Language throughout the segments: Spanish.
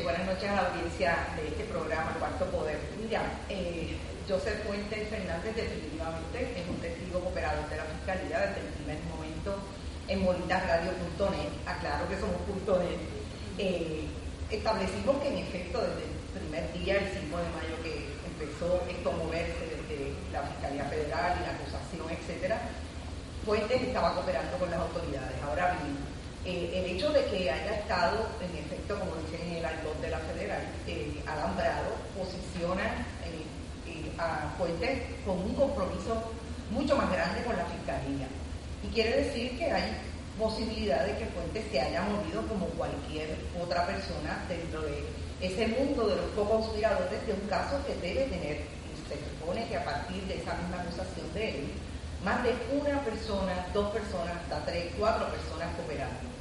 Buenas noches, a la audiencia de este programa Cuarto Poder. Mira, eh, José Fuentes Fernández definitivamente es un testigo operador de la Fiscalía desde el primer momento en molitasradio.net, aclaro que somos .net. Eh, establecimos que en efecto desde el primer día, el 5 de mayo que empezó esto a moverse desde la Fiscalía Federal y la acusación, etcétera, Fuentes estaba cooperando con las autoridades. Ahora bien, eh, el hecho de que haya estado, en efecto, como dicen en el argot de la federal, eh, alambrado, posiciona eh, a Fuentes con un compromiso mucho más grande con la fiscalía. Y quiere decir que hay posibilidad de que Fuentes se haya movido como cualquier otra persona dentro de ese mundo de los co-conspiradores de un caso que debe tener, y se supone que a partir de esa misma acusación de él, más de una persona, dos personas, hasta tres, cuatro personas cooperando.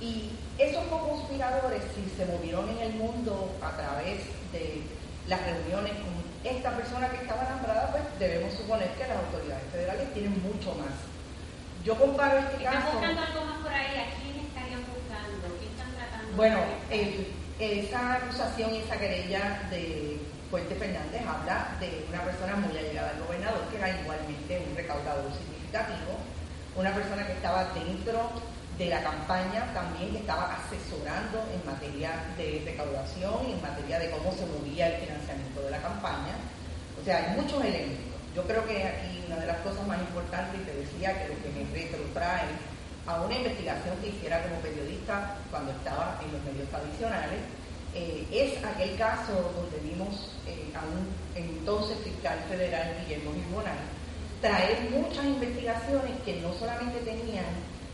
Y esos conspiradores, si se movieron en el mundo a través de las reuniones con esta persona que estaba nombrada, pues debemos suponer que las autoridades federales tienen mucho más. Yo comparo este ¿Están caso. buscando algo más por ahí? ¿A quién estarían buscando? ¿Qué están tratando? Bueno, el- esa acusación y esa querella de Fuente Fernández habla de una persona muy allegada al gobernador, que era igualmente un recaudador significativo, una persona que estaba dentro de la campaña también, que estaba asesorando en materia de recaudación y en materia de cómo se movía el financiamiento de la campaña. O sea, hay muchos elementos. Yo creo que aquí una de las cosas más importantes, y te decía que lo que me retrotrae a una investigación que hiciera como periodista cuando estaba en los medios tradicionales, eh, es aquel caso donde vimos eh, a un entonces fiscal federal, Guillermo Girbonal, traer muchas investigaciones que no solamente tenían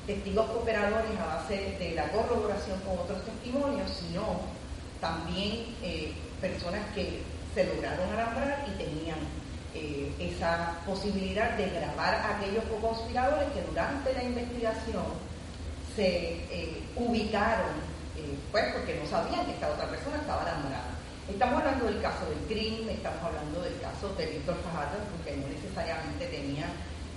testigos cooperadores a base de la corroboración con otros testimonios, sino también eh, personas que se lograron alambrar y tenían eh, esa posibilidad de grabar a aquellos conspiradores que durante la investigación se eh, ubicaron, pues porque no sabían que esta otra persona estaba alambrada. Estamos hablando del caso del crimen, estamos hablando del caso de Víctor Fajardo, porque no necesariamente tenía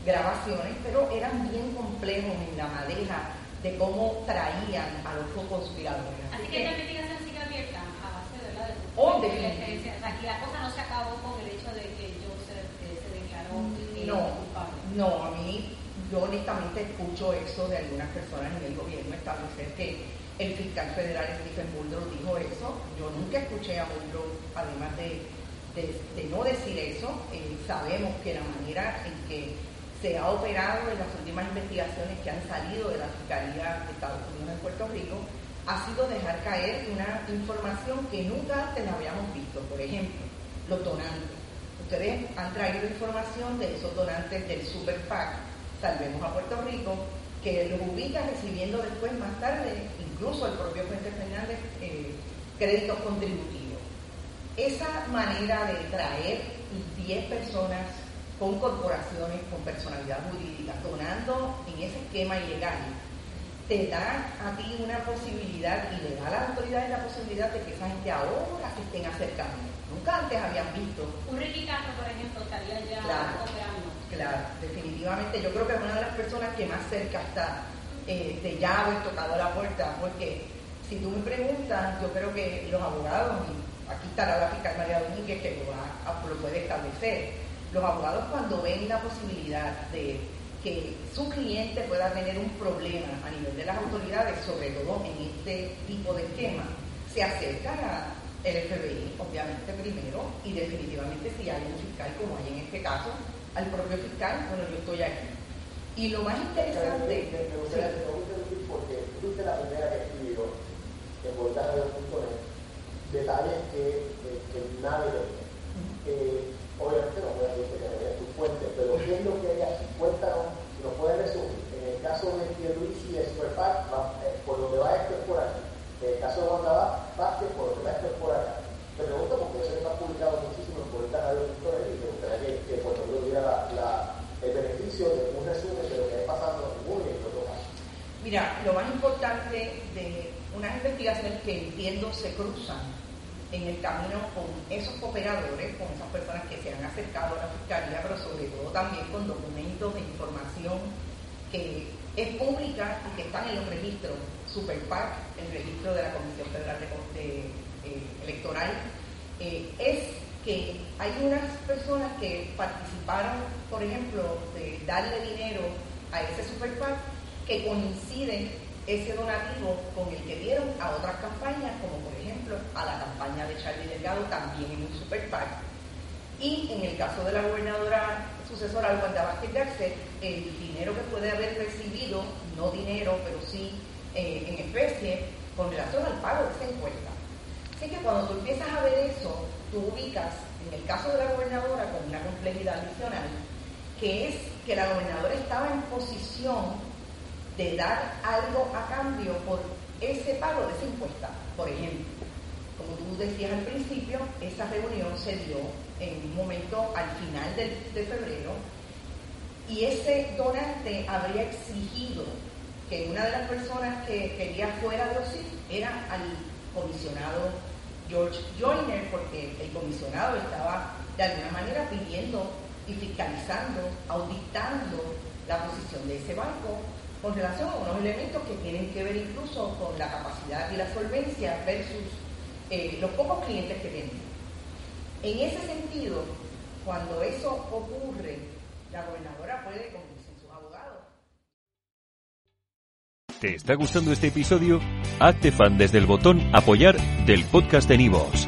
grabaciones, pero eran bien complejos en la madeja de cómo traían a los conspiradores. Así que esta investigación sigue abierta a base de la Oh, de la. O sea, aquí la cosa no se acabó con el hecho de que Joseph eh, se declaró eh, No, culpable. no, a mí, yo honestamente escucho eso de algunas personas en el gobierno establecer que el fiscal federal Stephen Muldrow dijo eso. Yo nunca escuché a Muldrow, además de, de- de no decir eso, eh, sabemos que la manera en que se ha operado en las últimas investigaciones que han salido de la Fiscalía de Estados Unidos en Puerto Rico ha sido dejar caer una información que nunca antes la habíamos visto. Por ejemplo, los donantes. Ustedes han traído información de esos donantes del Super PAC, Salvemos a Puerto Rico, que los ubica recibiendo después, más tarde, incluso el propio Fuentes Fernández, eh, créditos contributivos. Esa manera de traer 10 personas con corporaciones, con personalidad jurídica, donando en ese esquema ilegal, te da a ti una posibilidad y le da a las autoridades la posibilidad de que esa gente ahora se estén acercando. Nunca antes habían visto Un Ricky Castro, por ejemplo, estaría ya Claro. operando. Claro, definitivamente. Yo creo que es una de las personas que más cerca está eh, de ya haber tocado la puerta, porque si tú me preguntas, yo creo que los abogados, y aquí estará la fiscal María Domínguez que lo, va lo puede establecer, los abogados cuando ven la posibilidad de que su cliente pueda tener un problema a nivel de las autoridades, sobre todo en este tipo de esquema, se acercan al FBI, obviamente primero, y definitivamente si hay un fiscal como hay en este caso, al propio fiscal, bueno, yo estoy aquí. Y lo más interesante, Me gustaría interrumpir porque fuiste la primera que escribió en voltaje.net detalles que, que, que nadie. Obviamente no voy a decirte que tus fuentes, pero ¿qué es lo que hay aquí? Cuéntanos, nos puedes resumir. En el caso de Pierluisi y de Superpac, eh, por donde va esto es por aquí. En el caso de Wanda Vázquez, por donde va esto es por acá. Te pregunto porque eso está publicado muchísimo en voltaje.net y me gustaría que, que Puerto Rico tuviera la, la- el beneficio de un resumen de lo que está pasando en uno y en otro caso. Mira, lo más importante de unas investigaciones que entiendo se cruzan en el camino con esos operadores, con esas personas que se han acercado a la fiscalía, pero sobre todo también con documentos de información que es pública y que están en los registros, Super PAC, el registro de la Comisión Federal de, eh, Electoral, eh, es que hay unas personas que participaron, por ejemplo, de darle dinero a ese Super PAC que coinciden ese donativo con el que dieron a otras campañas, como por ejemplo a la campaña de Charlie Delgado también en un Super. Y en el caso de la gobernadora sucesora Wanda Vázquez Garcet, el dinero que puede haber recibido, no dinero, pero sí eh, en especie, con relación al pago de esa encuesta. Así que cuando tú empiezas a ver eso, tú ubicas, en el caso de la gobernadora, con una complejidad adicional, que es que la gobernadora estaba en posición de dar algo a cambio por ese pago de esa encuesta. Por ejemplo, como tú decías al principio, esa reunión se dio en un momento al final de, febrero y ese donante habría exigido que una de las personas que quería fuera de los era al comisionado George Joyner, porque el comisionado estaba de alguna manera pidiendo y fiscalizando, auditando la posición de ese banco con relación a unos elementos que tienen que ver incluso con la capacidad y la solvencia versus eh, los pocos clientes que tienen. En ese sentido, cuando eso ocurre, la gobernadora puede, como dicen sus abogados. ¿Te está gustando este episodio? Hazte fan desde el botón Apoyar del podcast de Nivos.